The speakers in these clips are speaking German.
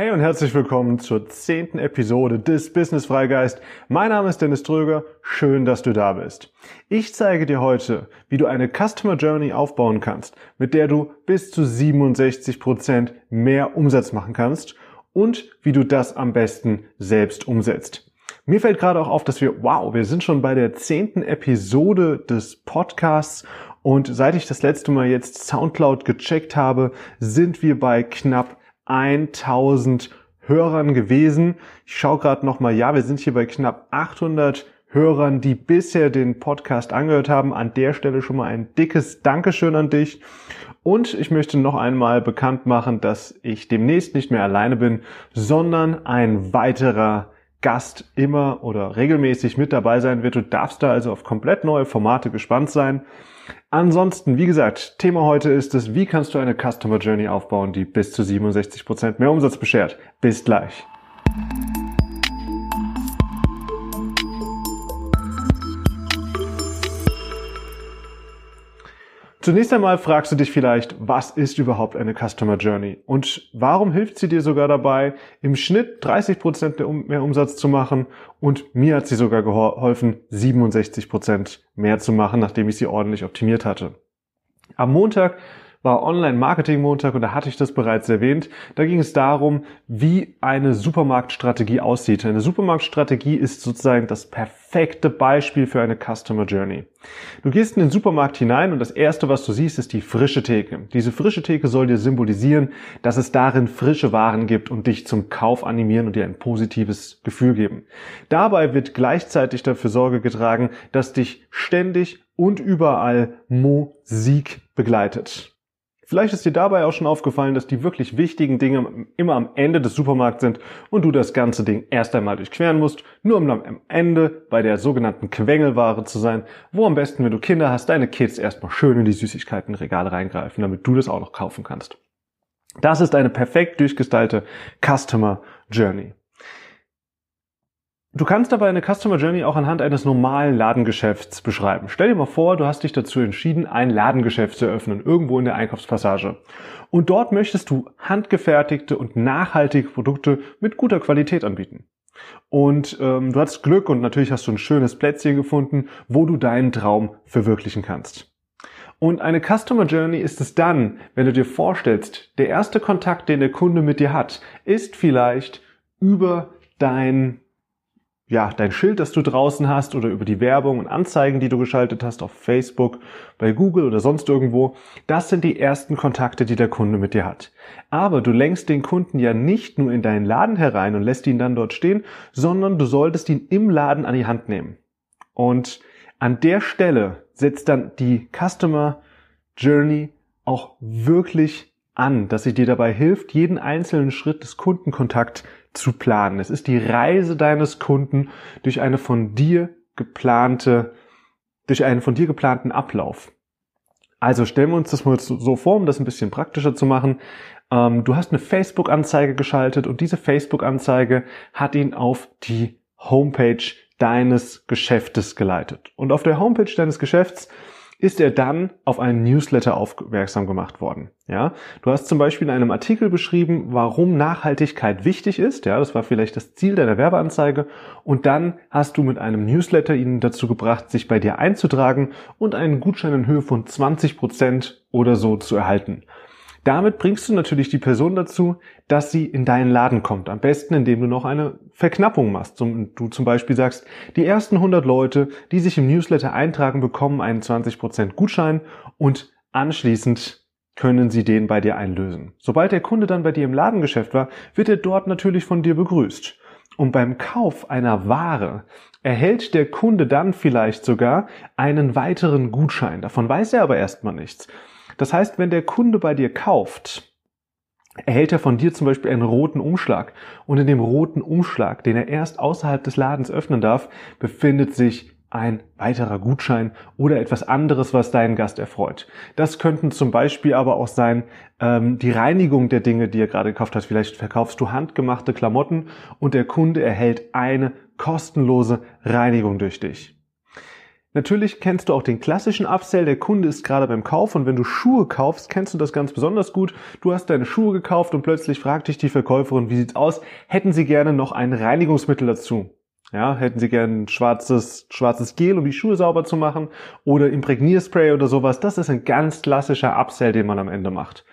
Hey und herzlich willkommen zur zehnten Episode des Business Freigeist. Mein Name ist Dennis Tröger. Schön, dass du da bist. Ich zeige dir heute, wie du eine Customer Journey aufbauen kannst, mit der du bis zu 67 Prozent mehr Umsatz machen kannst und wie du das am besten selbst umsetzt. Mir fällt gerade auch auf, dass wir, wow, wir sind schon bei der zehnten Episode des Podcasts und seit ich das letzte Mal jetzt Soundcloud gecheckt habe, sind wir bei knapp 1000 Hörern gewesen. Ich schaue gerade nochmal, ja, wir sind hier bei knapp 800 Hörern, die bisher den Podcast angehört haben. An der Stelle schon mal ein dickes Dankeschön an dich. Und ich möchte noch einmal bekannt machen, dass ich demnächst nicht mehr alleine bin, sondern ein weiterer Gast immer oder regelmäßig mit dabei sein wird. Du darfst da also auf komplett neue Formate gespannt sein. Ansonsten, wie gesagt, Thema heute ist es, wie kannst du eine Customer Journey aufbauen, die bis zu 67 Prozent mehr Umsatz beschert. Bis gleich. Zunächst einmal fragst du dich vielleicht, was ist überhaupt eine Customer Journey und warum hilft sie dir sogar dabei, im Schnitt 30 Prozent mehr Umsatz zu machen und mir hat sie sogar geholfen, 67 Prozent mehr zu machen, nachdem ich sie ordentlich optimiert hatte. Am Montag war Online-Marketing-Montag und da hatte ich das bereits erwähnt. Da ging es darum, wie eine Supermarktstrategie aussieht. Eine Supermarktstrategie ist sozusagen das perfekte Beispiel für eine Customer Journey. Du gehst in den Supermarkt hinein und das erste, was du siehst, ist die frische Theke. Diese frische Theke soll dir symbolisieren, dass es darin frische Waren gibt und dich zum Kauf animieren und dir ein positives Gefühl geben. Dabei wird gleichzeitig dafür Sorge getragen, dass dich ständig und überall Musik begleitet. Vielleicht ist dir dabei auch schon aufgefallen, dass die wirklich wichtigen Dinge immer am Ende des Supermarkts sind und du das ganze Ding erst einmal durchqueren musst, nur um dann am Ende bei der sogenannten Quengelware zu sein, wo am besten, wenn du Kinder hast, deine Kids erstmal schön in die Süßigkeitenregale reingreifen, damit du das auch noch kaufen kannst. Das ist eine perfekt durchgestylte Customer Journey. Du kannst dabei eine Customer Journey auch anhand eines normalen Ladengeschäfts beschreiben. Stell dir mal vor, du hast dich dazu entschieden, ein Ladengeschäft zu eröffnen, irgendwo in der Einkaufspassage. Und dort möchtest du handgefertigte und nachhaltige Produkte mit guter Qualität anbieten. Und ähm, du hast Glück und natürlich hast du ein schönes Plätzchen gefunden, wo du deinen Traum verwirklichen kannst. Und eine Customer Journey ist es dann, wenn du dir vorstellst, der erste Kontakt, den der Kunde mit dir hat, ist vielleicht über dein ja, dein Schild, das du draußen hast oder über die Werbung und Anzeigen, die du geschaltet hast auf Facebook, bei Google oder sonst irgendwo, das sind die ersten Kontakte, die der Kunde mit dir hat. Aber du lenkst den Kunden ja nicht nur in deinen Laden herein und lässt ihn dann dort stehen, sondern du solltest ihn im Laden an die Hand nehmen. Und an der Stelle setzt dann die Customer Journey auch wirklich an, dass sie dir dabei hilft, jeden einzelnen Schritt des Kundenkontakts zu planen. Es ist die Reise deines Kunden durch eine von dir geplante, durch einen von dir geplanten Ablauf. Also stellen wir uns das mal so vor, um das ein bisschen praktischer zu machen. Ähm, du hast eine Facebook-Anzeige geschaltet und diese Facebook-Anzeige hat ihn auf die Homepage deines Geschäftes geleitet. Und auf der Homepage deines Geschäfts ist er dann auf einen Newsletter aufmerksam gemacht worden. Ja, du hast zum Beispiel in einem Artikel beschrieben, warum Nachhaltigkeit wichtig ist. Ja, das war vielleicht das Ziel deiner Werbeanzeige. Und dann hast du mit einem Newsletter ihn dazu gebracht, sich bei dir einzutragen und einen Gutschein in Höhe von 20 Prozent oder so zu erhalten. Damit bringst du natürlich die Person dazu, dass sie in deinen Laden kommt. Am besten, indem du noch eine Verknappung machst. Du zum Beispiel sagst, die ersten 100 Leute, die sich im Newsletter eintragen, bekommen einen 20% Gutschein und anschließend können sie den bei dir einlösen. Sobald der Kunde dann bei dir im Ladengeschäft war, wird er dort natürlich von dir begrüßt. Und beim Kauf einer Ware erhält der Kunde dann vielleicht sogar einen weiteren Gutschein. Davon weiß er aber erstmal nichts. Das heißt, wenn der Kunde bei dir kauft, erhält er von dir zum Beispiel einen roten Umschlag. Und in dem roten Umschlag, den er erst außerhalb des Ladens öffnen darf, befindet sich ein weiterer Gutschein oder etwas anderes, was deinen Gast erfreut. Das könnten zum Beispiel aber auch sein, ähm, die Reinigung der Dinge, die er gerade gekauft hat. Vielleicht verkaufst du handgemachte Klamotten und der Kunde erhält eine kostenlose Reinigung durch dich. Natürlich kennst du auch den klassischen Upsell, der Kunde ist gerade beim Kauf und wenn du Schuhe kaufst, kennst du das ganz besonders gut. Du hast deine Schuhe gekauft und plötzlich fragt dich die Verkäuferin, wie sieht's aus? Hätten sie gerne noch ein Reinigungsmittel dazu? Ja, hätten sie gerne schwarzes, schwarzes Gel, um die Schuhe sauber zu machen oder Imprägnierspray oder sowas. Das ist ein ganz klassischer Upsell, den man am Ende macht.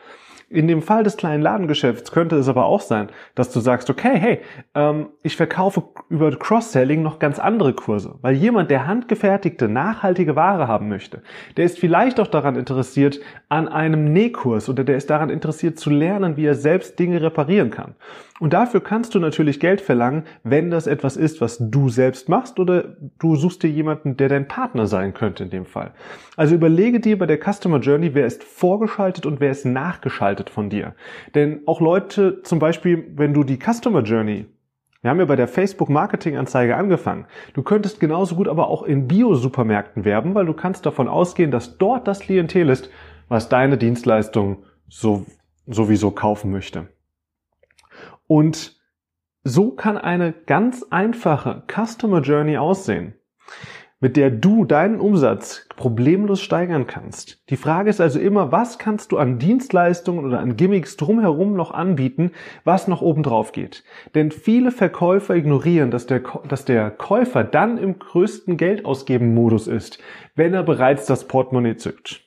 In dem Fall des kleinen Ladengeschäfts könnte es aber auch sein, dass du sagst, okay, hey, ähm, ich verkaufe über Cross-Selling noch ganz andere Kurse, weil jemand, der handgefertigte, nachhaltige Ware haben möchte, der ist vielleicht auch daran interessiert an einem Nähkurs oder der ist daran interessiert zu lernen, wie er selbst Dinge reparieren kann. Und dafür kannst du natürlich Geld verlangen, wenn das etwas ist, was du selbst machst oder du suchst dir jemanden, der dein Partner sein könnte in dem Fall. Also überlege dir bei der Customer Journey, wer ist vorgeschaltet und wer ist nachgeschaltet von dir. Denn auch Leute, zum Beispiel, wenn du die Customer Journey wir haben ja bei der Facebook Marketing Anzeige angefangen. Du könntest genauso gut aber auch in Bio-Supermärkten werben, weil du kannst davon ausgehen, dass dort das Klientel ist, was deine Dienstleistung so, sowieso kaufen möchte. Und so kann eine ganz einfache Customer Journey aussehen, mit der du deinen Umsatz problemlos steigern kannst. Die Frage ist also immer, was kannst du an Dienstleistungen oder an Gimmicks drumherum noch anbieten, was noch oben drauf geht? Denn viele Verkäufer ignorieren, dass der, dass der Käufer dann im größten Geldausgeben Modus ist, wenn er bereits das Portemonnaie zückt.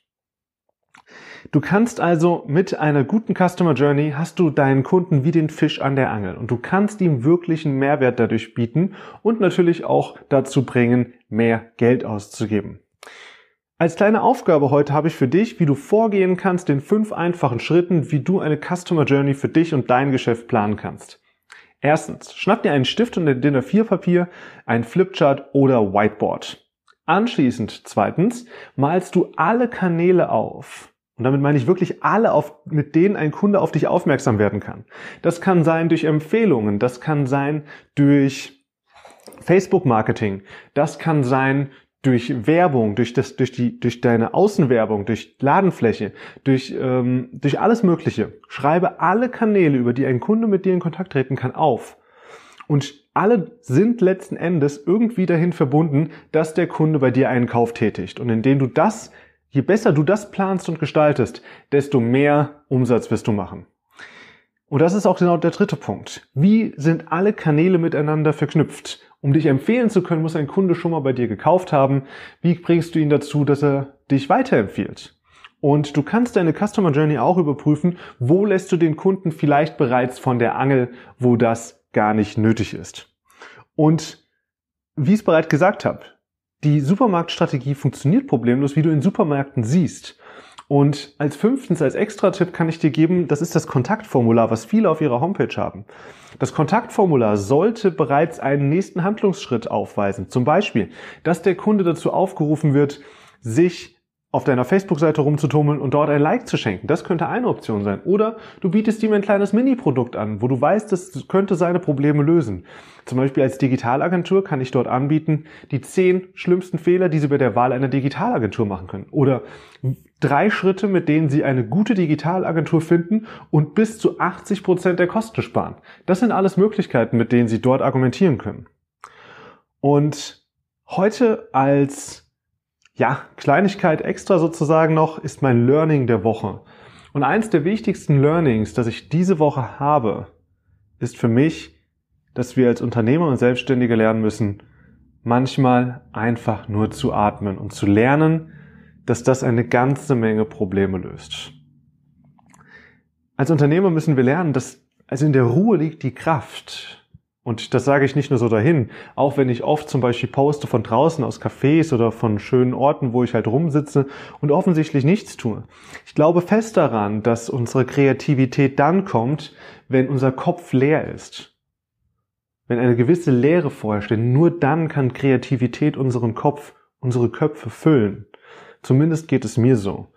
Du kannst also mit einer guten Customer Journey hast du deinen Kunden wie den Fisch an der Angel und du kannst ihm wirklich einen Mehrwert dadurch bieten und natürlich auch dazu bringen, mehr Geld auszugeben. Als kleine Aufgabe heute habe ich für dich, wie du vorgehen kannst in fünf einfachen Schritten, wie du eine Customer Journey für dich und dein Geschäft planen kannst. Erstens, schnapp dir einen Stift und ein DIN A4 Papier, ein Flipchart oder Whiteboard. Anschließend, zweitens, malst du alle Kanäle auf, und damit meine ich wirklich alle, auf, mit denen ein Kunde auf dich aufmerksam werden kann. Das kann sein durch Empfehlungen, das kann sein durch Facebook-Marketing, das kann sein durch Werbung, durch, das, durch, die, durch deine Außenwerbung, durch Ladenfläche, durch, ähm, durch alles Mögliche. Schreibe alle Kanäle, über die ein Kunde mit dir in Kontakt treten kann, auf. Und alle sind letzten Endes irgendwie dahin verbunden, dass der Kunde bei dir einen Kauf tätigt. Und indem du das Je besser du das planst und gestaltest, desto mehr Umsatz wirst du machen. Und das ist auch genau der dritte Punkt. Wie sind alle Kanäle miteinander verknüpft? Um dich empfehlen zu können, muss ein Kunde schon mal bei dir gekauft haben. Wie bringst du ihn dazu, dass er dich weiterempfiehlt? Und du kannst deine Customer Journey auch überprüfen, wo lässt du den Kunden vielleicht bereits von der Angel, wo das gar nicht nötig ist. Und wie ich es bereits gesagt habe, die Supermarktstrategie funktioniert problemlos, wie du in Supermärkten siehst. Und als fünftens, als Extra-Tipp kann ich dir geben, das ist das Kontaktformular, was viele auf ihrer Homepage haben. Das Kontaktformular sollte bereits einen nächsten Handlungsschritt aufweisen. Zum Beispiel, dass der Kunde dazu aufgerufen wird, sich auf deiner Facebook-Seite rumzutummeln und dort ein Like zu schenken. Das könnte eine Option sein. Oder du bietest ihm ein kleines Mini-Produkt an, wo du weißt, das könnte seine Probleme lösen. Zum Beispiel als Digitalagentur kann ich dort anbieten, die zehn schlimmsten Fehler, die Sie bei der Wahl einer Digitalagentur machen können. Oder drei Schritte, mit denen Sie eine gute Digitalagentur finden und bis zu 80 Prozent der Kosten sparen. Das sind alles Möglichkeiten, mit denen Sie dort argumentieren können. Und heute als ja, Kleinigkeit extra sozusagen noch ist mein Learning der Woche. Und eins der wichtigsten Learnings, das ich diese Woche habe, ist für mich, dass wir als Unternehmer und Selbstständige lernen müssen, manchmal einfach nur zu atmen und zu lernen, dass das eine ganze Menge Probleme löst. Als Unternehmer müssen wir lernen, dass also in der Ruhe liegt die Kraft. Und das sage ich nicht nur so dahin, auch wenn ich oft zum Beispiel poste von draußen aus Cafés oder von schönen Orten, wo ich halt rumsitze und offensichtlich nichts tue. Ich glaube fest daran, dass unsere Kreativität dann kommt, wenn unser Kopf leer ist. Wenn eine gewisse Leere vorherrscht, denn nur dann kann Kreativität unseren Kopf, unsere Köpfe füllen. Zumindest geht es mir so.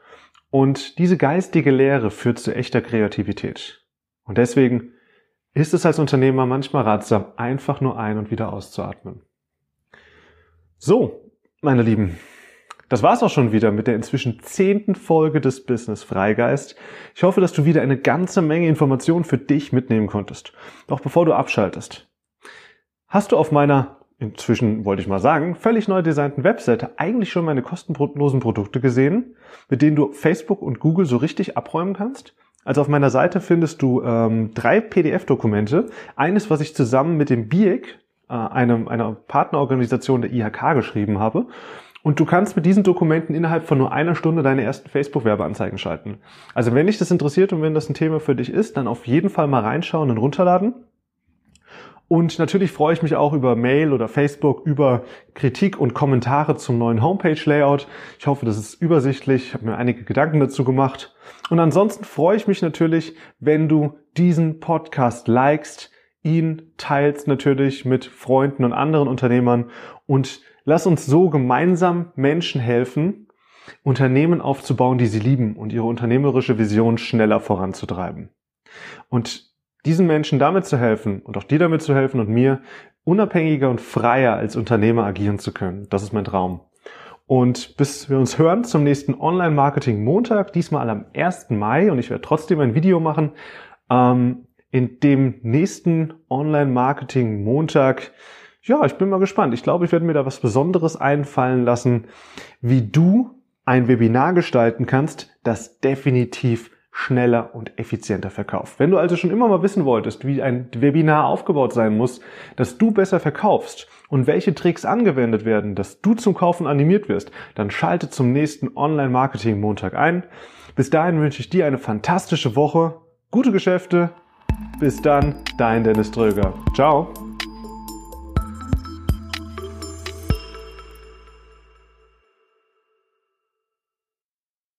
Und diese geistige Leere führt zu echter Kreativität. Und deswegen ist es als Unternehmer manchmal ratsam, einfach nur ein- und wieder auszuatmen. So, meine Lieben, das war's auch schon wieder mit der inzwischen zehnten Folge des Business Freigeist. Ich hoffe, dass du wieder eine ganze Menge Informationen für dich mitnehmen konntest. Doch bevor du abschaltest, hast du auf meiner inzwischen wollte ich mal sagen, völlig neu designten Webseite eigentlich schon meine kostenlosen Produkte gesehen, mit denen du Facebook und Google so richtig abräumen kannst? Also auf meiner Seite findest du ähm, drei PDF-Dokumente. Eines, was ich zusammen mit dem BIEC, äh, einem, einer Partnerorganisation der IHK, geschrieben habe. Und du kannst mit diesen Dokumenten innerhalb von nur einer Stunde deine ersten Facebook-Werbeanzeigen schalten. Also wenn dich das interessiert und wenn das ein Thema für dich ist, dann auf jeden Fall mal reinschauen und runterladen. Und natürlich freue ich mich auch über Mail oder Facebook, über Kritik und Kommentare zum neuen Homepage-Layout. Ich hoffe, das ist übersichtlich. Ich habe mir einige Gedanken dazu gemacht. Und ansonsten freue ich mich natürlich, wenn du diesen Podcast likest, ihn teilst natürlich mit Freunden und anderen Unternehmern und lass uns so gemeinsam Menschen helfen, Unternehmen aufzubauen, die sie lieben und ihre unternehmerische Vision schneller voranzutreiben. Und diesen Menschen damit zu helfen und auch dir damit zu helfen und mir unabhängiger und freier als Unternehmer agieren zu können. Das ist mein Traum. Und bis wir uns hören zum nächsten Online-Marketing-Montag, diesmal am 1. Mai, und ich werde trotzdem ein Video machen, ähm, in dem nächsten Online-Marketing-Montag, ja, ich bin mal gespannt. Ich glaube, ich werde mir da was Besonderes einfallen lassen, wie du ein Webinar gestalten kannst, das definitiv schneller und effizienter verkauft. Wenn du also schon immer mal wissen wolltest, wie ein Webinar aufgebaut sein muss, dass du besser verkaufst und welche Tricks angewendet werden, dass du zum Kaufen animiert wirst, dann schalte zum nächsten Online-Marketing-Montag ein. Bis dahin wünsche ich dir eine fantastische Woche, gute Geschäfte. Bis dann, dein Dennis Dröger. Ciao.